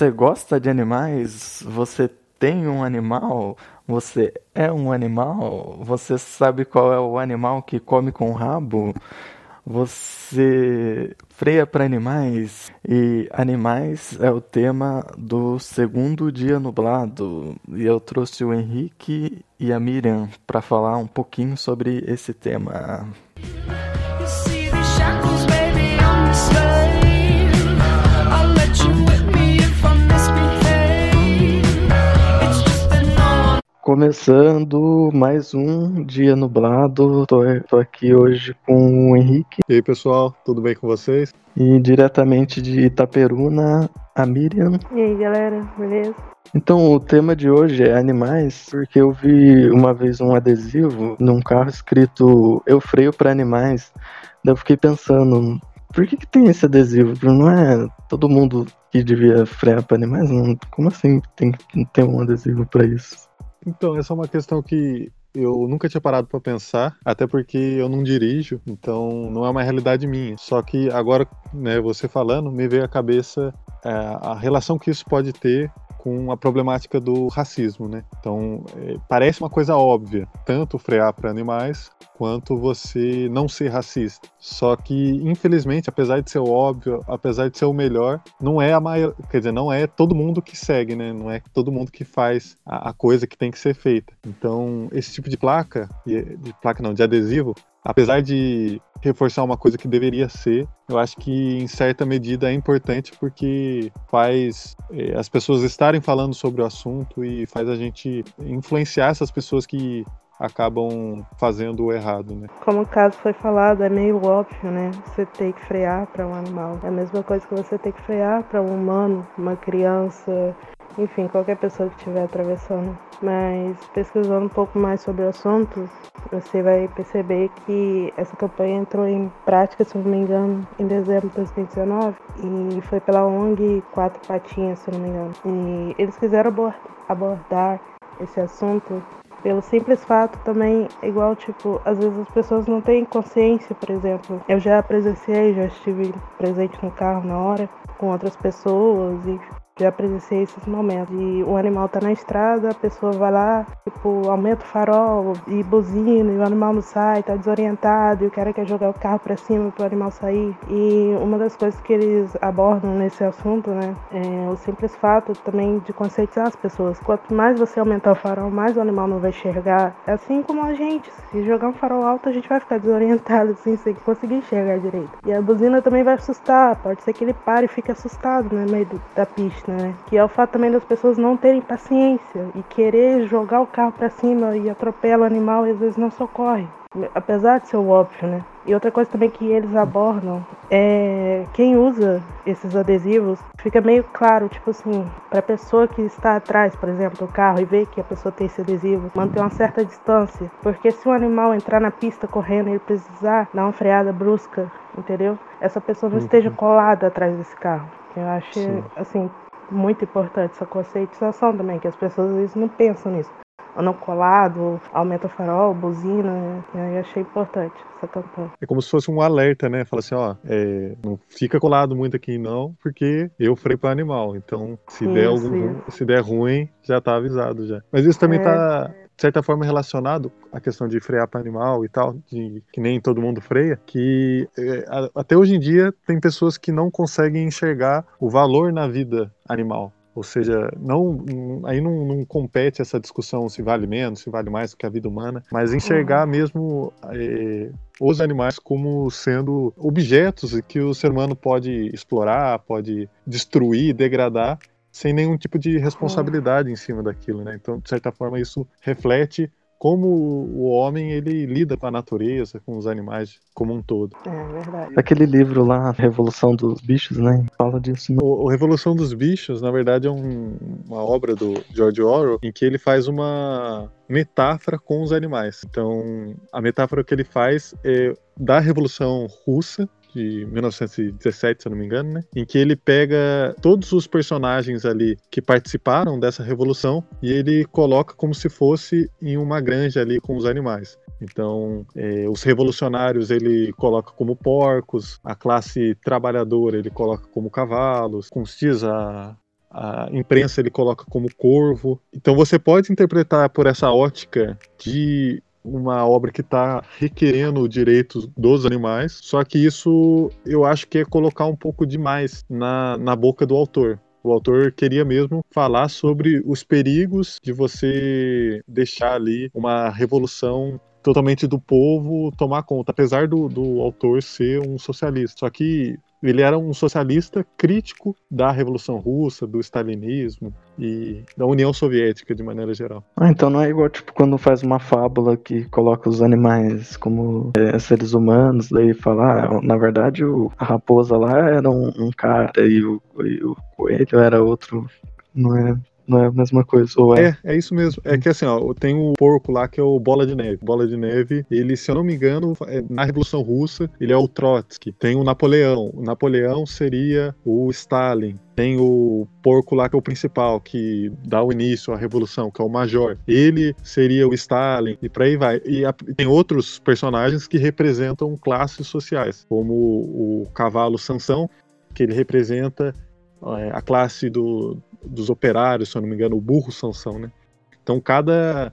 Você gosta de animais? Você tem um animal? Você é um animal? Você sabe qual é o animal que come com o rabo? Você freia para animais e animais é o tema do segundo dia nublado. E eu trouxe o Henrique e a Miriam para falar um pouquinho sobre esse tema. Começando mais um dia nublado, tô, tô, aqui hoje com o Henrique. E aí pessoal, tudo bem com vocês? E diretamente de Itaperuna, a Miriam. E aí galera, beleza? Então, o tema de hoje é animais, porque eu vi uma vez um adesivo num carro escrito Eu freio para animais. Daí eu fiquei pensando, por que, que tem esse adesivo? Não é todo mundo que devia frear para animais? Não, como assim tem que ter um adesivo para isso? Então, essa é uma questão que eu nunca tinha parado para pensar, até porque eu não dirijo, então não é uma realidade minha. Só que agora, né, você falando, me veio à cabeça é, a relação que isso pode ter com a problemática do racismo, né? Então, é, parece uma coisa óbvia, tanto frear para animais quanto você não ser racista. Só que, infelizmente, apesar de ser óbvio, apesar de ser o melhor, não é a maior, quer dizer, não é todo mundo que segue, né? Não é todo mundo que faz a, a coisa que tem que ser feita. Então, esse tipo de placa, de placa não, de adesivo, apesar de reforçar uma coisa que deveria ser, eu acho que em certa medida é importante porque faz eh, as pessoas estarem falando sobre o assunto e faz a gente influenciar essas pessoas que acabam fazendo o errado, né? Como o caso foi falado, é meio óbvio, né? Você tem que frear para um animal. É a mesma coisa que você tem que frear para um humano, uma criança, enfim, qualquer pessoa que estiver atravessando. Mas pesquisando um pouco mais sobre o assunto, você vai perceber que essa campanha entrou em prática, se não me engano, em dezembro de 2019 e foi pela ONG Quatro Patinhas, se não me engano. E eles quiseram abordar esse assunto pelo simples fato também, igual, tipo, às vezes as pessoas não têm consciência, por exemplo. Eu já presenciei, já estive presente no carro na hora com outras pessoas e já presenciei esses momentos. E o animal tá na estrada, a pessoa vai lá, tipo, aumenta o farol e buzina, e o animal não sai, tá desorientado, e o cara quer jogar o carro para cima para o animal sair. E uma das coisas que eles abordam nesse assunto, né, é o simples fato também de conscientizar as pessoas. Quanto mais você aumentar o farol, mais o animal não vai enxergar. É assim como a gente, se jogar um farol alto, a gente vai ficar desorientado, assim, sem conseguir enxergar direito. E a buzina também vai assustar, pode ser que ele pare e fique assustado né, no meio da pista né? Que é o fato também das pessoas não terem paciência e querer jogar o carro para cima e atropela o animal e às vezes não socorre. Apesar de ser óbvio, né? E outra coisa também que eles abordam é quem usa esses adesivos fica meio claro, tipo assim, para pessoa que está atrás, por exemplo, do carro e vê que a pessoa tem esse adesivo, manter uma certa distância, porque se um animal entrar na pista correndo e ele precisar dar uma freada brusca, entendeu? Essa pessoa não uhum. esteja colada atrás desse carro. Eu acho, Sim. assim, muito importante essa conscientização também, que as pessoas às vezes não pensam nisso. Andam colado, aumenta o farol, buzina, né? eu achei importante essa campanha. É como se fosse um alerta, né? Fala assim, ó, é, não fica colado muito aqui não, porque eu freio para animal. Então, se isso, der algum, isso. se der ruim, já tá avisado já. Mas isso também é... tá de certa forma relacionado à questão de frear para animal e tal, de, que nem todo mundo freia, que é, até hoje em dia tem pessoas que não conseguem enxergar o valor na vida animal. Ou seja, não, aí não, não, compete essa discussão se vale menos, se vale mais do que a vida humana, mas enxergar uhum. mesmo é, os animais como sendo objetos que o ser humano pode explorar, pode destruir, degradar, sem nenhum tipo de responsabilidade em cima daquilo, né? Então, de certa forma, isso reflete como o homem ele lida com a natureza, com os animais como um todo. É verdade. Aquele livro lá, Revolução dos Bichos, né? Fala disso. Né? O, o Revolução dos Bichos, na verdade, é um, uma obra do George Orwell em que ele faz uma metáfora com os animais. Então, a metáfora que ele faz é da Revolução Russa, de 1917, se eu não me engano, né? Em que ele pega todos os personagens ali que participaram dessa revolução e ele coloca como se fosse em uma granja ali com os animais. Então, é, os revolucionários ele coloca como porcos, a classe trabalhadora ele coloca como cavalos, dias a, a imprensa ele coloca como corvo. Então você pode interpretar por essa ótica de uma obra que está requerendo direitos dos animais, só que isso eu acho que é colocar um pouco demais na, na boca do autor. O autor queria mesmo falar sobre os perigos de você deixar ali uma revolução totalmente do povo tomar conta, apesar do, do autor ser um socialista. Só que ele era um socialista crítico da Revolução Russa, do stalinismo e da União Soviética de maneira geral. Ah, então não é igual tipo quando faz uma fábula que coloca os animais como é, seres humanos, daí fala, ah, na verdade o, a raposa lá era um, um cara e o, e o coelho era outro. Não é não é a mesma coisa, ou é? É, é isso mesmo. É que assim, ó, tem o porco lá que é o Bola de Neve. Bola de Neve, ele, se eu não me engano, é, na Revolução Russa, ele é o Trotsky. Tem o Napoleão. O Napoleão seria o Stalin. Tem o porco lá que é o principal, que dá o início à revolução, que é o Major. Ele seria o Stalin, e por aí vai. E a, tem outros personagens que representam classes sociais, como o, o cavalo Sansão, que ele representa é, a classe do, dos operários, se eu não me engano, o burro Sansão, né? Então cada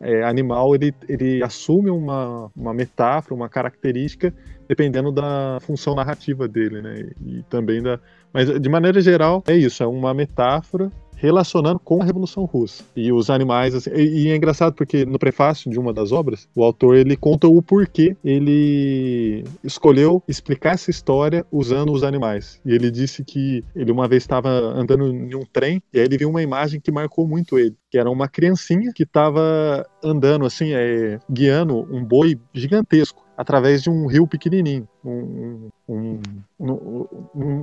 é, animal ele, ele assume uma, uma metáfora, uma característica, dependendo da função narrativa dele, né? E, e também da. Mas de maneira geral é isso, é uma metáfora relacionando com a Revolução Russa. E os animais, assim, e, e, é engraçado porque no prefácio de uma das obras, o autor ele conta o porquê ele escolheu explicar essa história usando os animais. E ele disse que ele uma vez estava andando em um trem e aí ele viu uma imagem que marcou muito ele, que era uma criancinha que estava andando assim, é, guiando um boi gigantesco através de um rio pequenininho, um, um, um,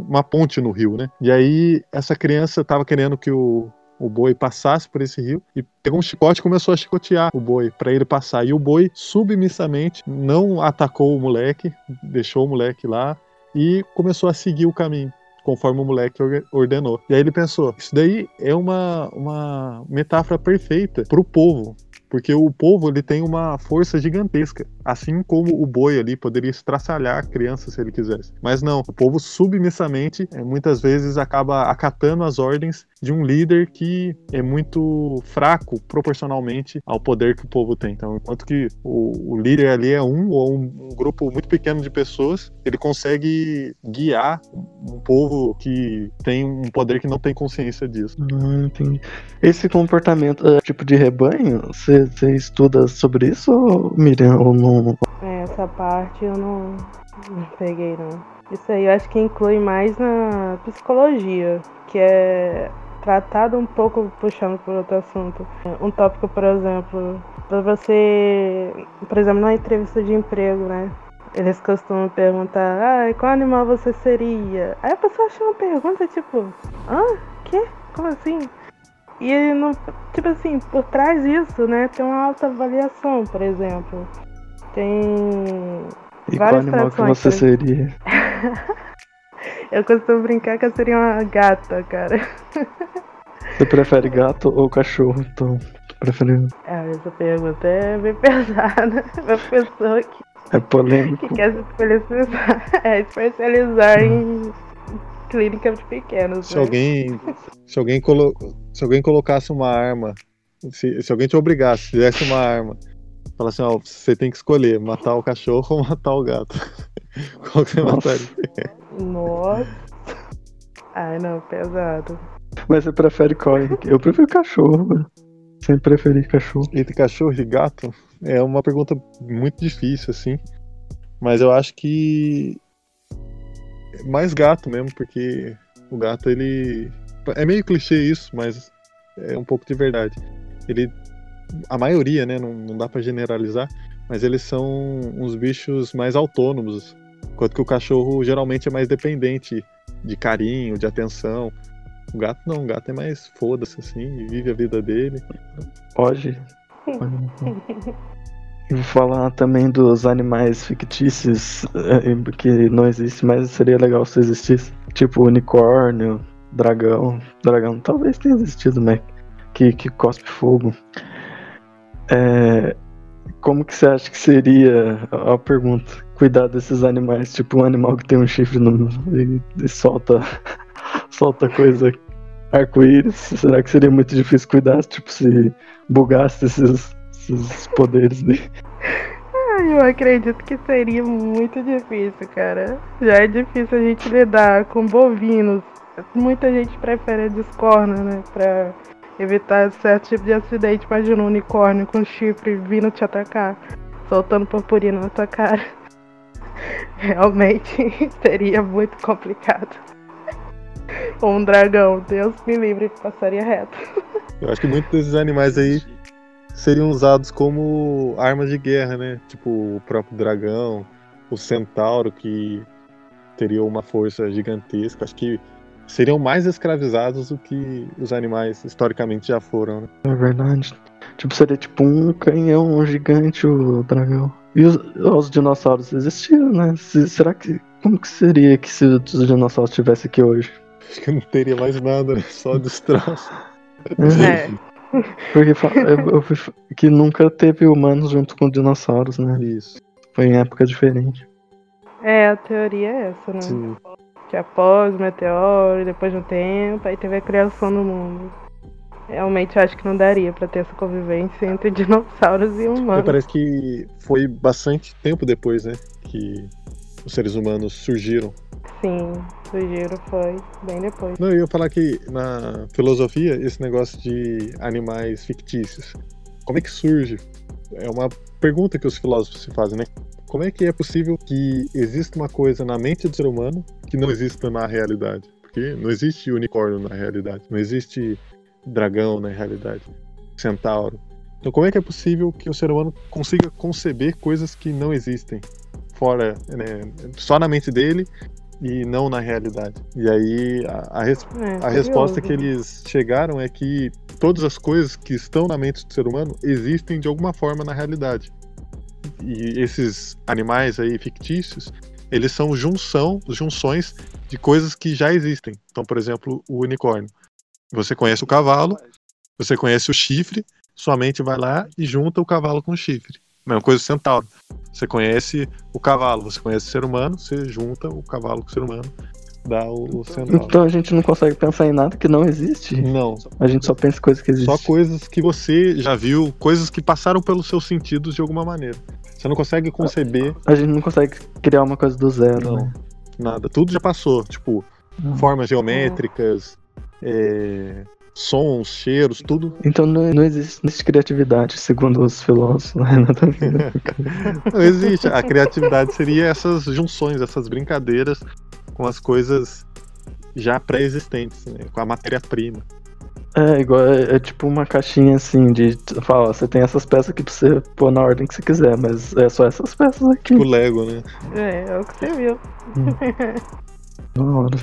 uma ponte no rio, né? E aí essa criança estava querendo que o, o boi passasse por esse rio e pegou um chicote e começou a chicotear o boi para ele passar. E o boi submissamente não atacou o moleque, deixou o moleque lá e começou a seguir o caminho conforme o moleque ordenou. E aí ele pensou: isso daí é uma, uma metáfora perfeita para o povo, porque o povo ele tem uma força gigantesca, assim como o boi ali poderia estraçalhar a criança se ele quisesse. Mas não, o povo submissamente é, muitas vezes acaba acatando as ordens de um líder que é muito fraco proporcionalmente ao poder que o povo tem. Então, enquanto que o, o líder ali é um ou um, um, grupo muito pequeno de pessoas, ele consegue guiar um povo que tem um poder que não tem consciência disso. Ah, entendi. Esse comportamento, é, tipo de rebanho, você estuda sobre isso, Miriam, ou não? É, essa parte eu não, não peguei, não. Isso aí eu acho que inclui mais na psicologia, que é tratado um pouco puxando por outro assunto. Um tópico, por exemplo, para você, por exemplo, na entrevista de emprego, né? Eles costumam perguntar, ah, qual animal você seria? Aí a pessoa acha uma pergunta tipo, hã? Que? Como assim? E não, tipo assim, por trás disso, né, tem uma alta avaliação, por exemplo. Tem e várias qual animal que você seria? Eu costumo brincar que eu seria uma gata, cara. Você prefere gato ou cachorro, então? Prefere... Ah, essa pergunta é bem pesada. Uma pessoa que, é polêmico. que quer se especializar, é, especializar em clínica de pequenos. Se né? alguém, se alguém, colo, se alguém colocasse uma arma, se, se alguém te obrigasse, se desse uma arma, fala assim, ó, você tem que escolher matar o cachorro ou matar o gato. Qual que você mataria? Nossa. Ai, não, pesado. Mas você prefere qual? Eu prefiro cachorro, mano. Sempre preferi cachorro. Entre cachorro e gato? É uma pergunta muito difícil, assim. Mas eu acho que. Mais gato mesmo, porque o gato, ele. É meio clichê isso, mas é um pouco de verdade. Ele. A maioria, né? Não, não dá para generalizar, mas eles são uns bichos mais autônomos Enquanto que o cachorro geralmente é mais dependente de carinho, de atenção. O gato não, o gato é mais foda-se assim, vive a vida dele. Pode. E vou falar também dos animais fictícios eh, que não existem, mas seria legal se existisse. Tipo unicórnio, dragão. Dragão talvez tenha existido, mas que, que cospe fogo. É, como que você acha que seria a pergunta? Cuidar desses animais, tipo um animal que tem um chifre no, e, e solta, solta coisa arco-íris. Será que seria muito difícil cuidar? Tipo, se bugasse esses, esses poderes dele. Eu acredito que seria muito difícil, cara. Já é difícil a gente lidar com bovinos. Muita gente prefere a discorna, né? Pra evitar certo tipo de acidente. Imagina um unicórnio com chifre vindo te atacar, soltando purpurina na tua cara. Realmente seria muito complicado. Ou um dragão, Deus me livre, passaria reto. Eu acho que muitos desses animais aí seriam usados como armas de guerra, né? Tipo o próprio dragão, o centauro que teria uma força gigantesca. Acho que seriam mais escravizados do que os animais historicamente já foram. Né? É verdade. Tipo, seria tipo um canhão gigante o dragão. E os, os dinossauros existiram, né? Se, será que. Como que seria que se os dinossauros estivessem aqui hoje? Acho que não teria mais nada, né? Só destroço. É. Porque eu, eu fui- que nunca teve humanos junto com dinossauros, né? Isso. Foi em época diferente. É, a teoria é essa, né? Sim. Que após o meteoro, e depois de um tempo, aí teve a criação do mundo. Realmente eu acho que não daria pra ter essa convivência entre dinossauros e humanos. parece que foi bastante tempo depois, né? Que os seres humanos surgiram. Sim, giro foi bem depois. Não, eu ia falar que na filosofia, esse negócio de animais fictícios, como é que surge? É uma pergunta que os filósofos se fazem, né? Como é que é possível que exista uma coisa na mente do ser humano que não exista na realidade? Porque não existe unicórnio na realidade, não existe dragão na realidade, centauro. Então, como é que é possível que o ser humano consiga conceber coisas que não existem fora, né, só na mente dele e não na realidade? E aí a, a res- É, a resposta que eles chegaram é que todas as coisas que estão na mente do ser humano existem de alguma forma na realidade. E esses animais aí fictícios, eles são junção, junções de coisas que já existem. Então, por exemplo, o unicórnio. Você conhece o cavalo, você conhece o chifre, sua mente vai lá e junta o cavalo com o chifre. Mesma coisa o centauro. Você conhece o cavalo, você conhece o ser humano, você junta o cavalo com o ser humano, dá o, o centauro. Então a gente não consegue pensar em nada que não existe. Não, A gente só pensa em coisas que existem. Só coisas que você já viu, coisas que passaram pelos seus sentidos de alguma maneira. Você não consegue conceber A gente não consegue criar uma coisa do zero, Não. né? nada. Tudo já passou. Tipo, Não. formas geométricas, é, sons, cheiros, tudo. Então não, não existe, não existe criatividade, segundo os filósofos. Não é nada a ver. Não existe. A criatividade seria essas junções, essas brincadeiras com as coisas já pré-existentes, né? com a matéria-prima. É, igual, é, é tipo uma caixinha assim de. Fala, ó, você tem essas peças aqui pra você pôr na ordem que você quiser, mas é só essas peças aqui. O Lego, né? É, é o que você viu. Da hora.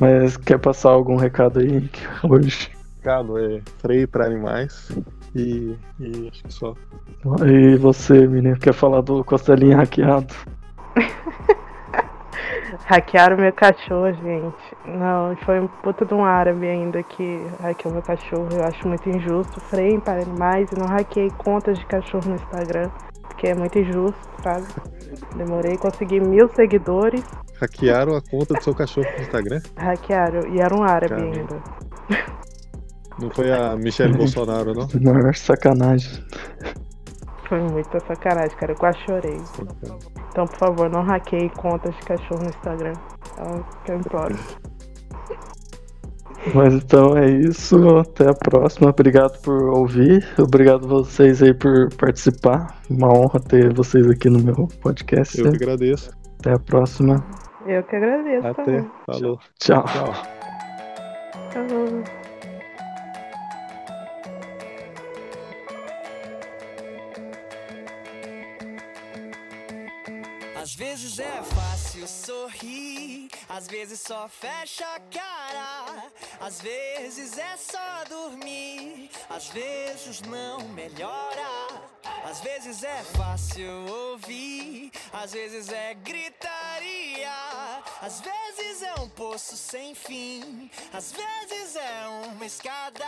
Mas quer passar algum recado aí hoje? Recado é freio para animais e, e acho que só. E você, menino, quer falar do costelinha hackeado? Hackearam meu cachorro, gente. Não, foi um puta de um árabe ainda que hackeou meu cachorro. Eu acho muito injusto. Freiem para animais e não hackeei contas de cachorro no Instagram. Porque é muito injusto, sabe? Demorei, consegui mil seguidores. Hackearam a conta do seu cachorro no Instagram? Hackearam. E era um árabe Caramba. ainda. Não foi a Michelle Bolsonaro, não? Maior sacanagem. Foi muita sacanagem, cara. Eu quase chorei. Então, por favor, não hackeie contas de cachorro no Instagram. É o que eu imploro. Mas então é isso. Até a próxima. Obrigado por ouvir. Obrigado vocês aí por participar. Uma honra ter vocês aqui no meu podcast. Eu que agradeço. Até a próxima. Eu que agradeço Até. também. Falou. Tchau. Tchau. Falou. Às vezes é fácil sorrir, às vezes só fecha a cara, às vezes é só dormir, às vezes não melhora, Às vezes é fácil ouvir, às vezes é gritaria, às vezes é um poço sem fim, às vezes é uma escada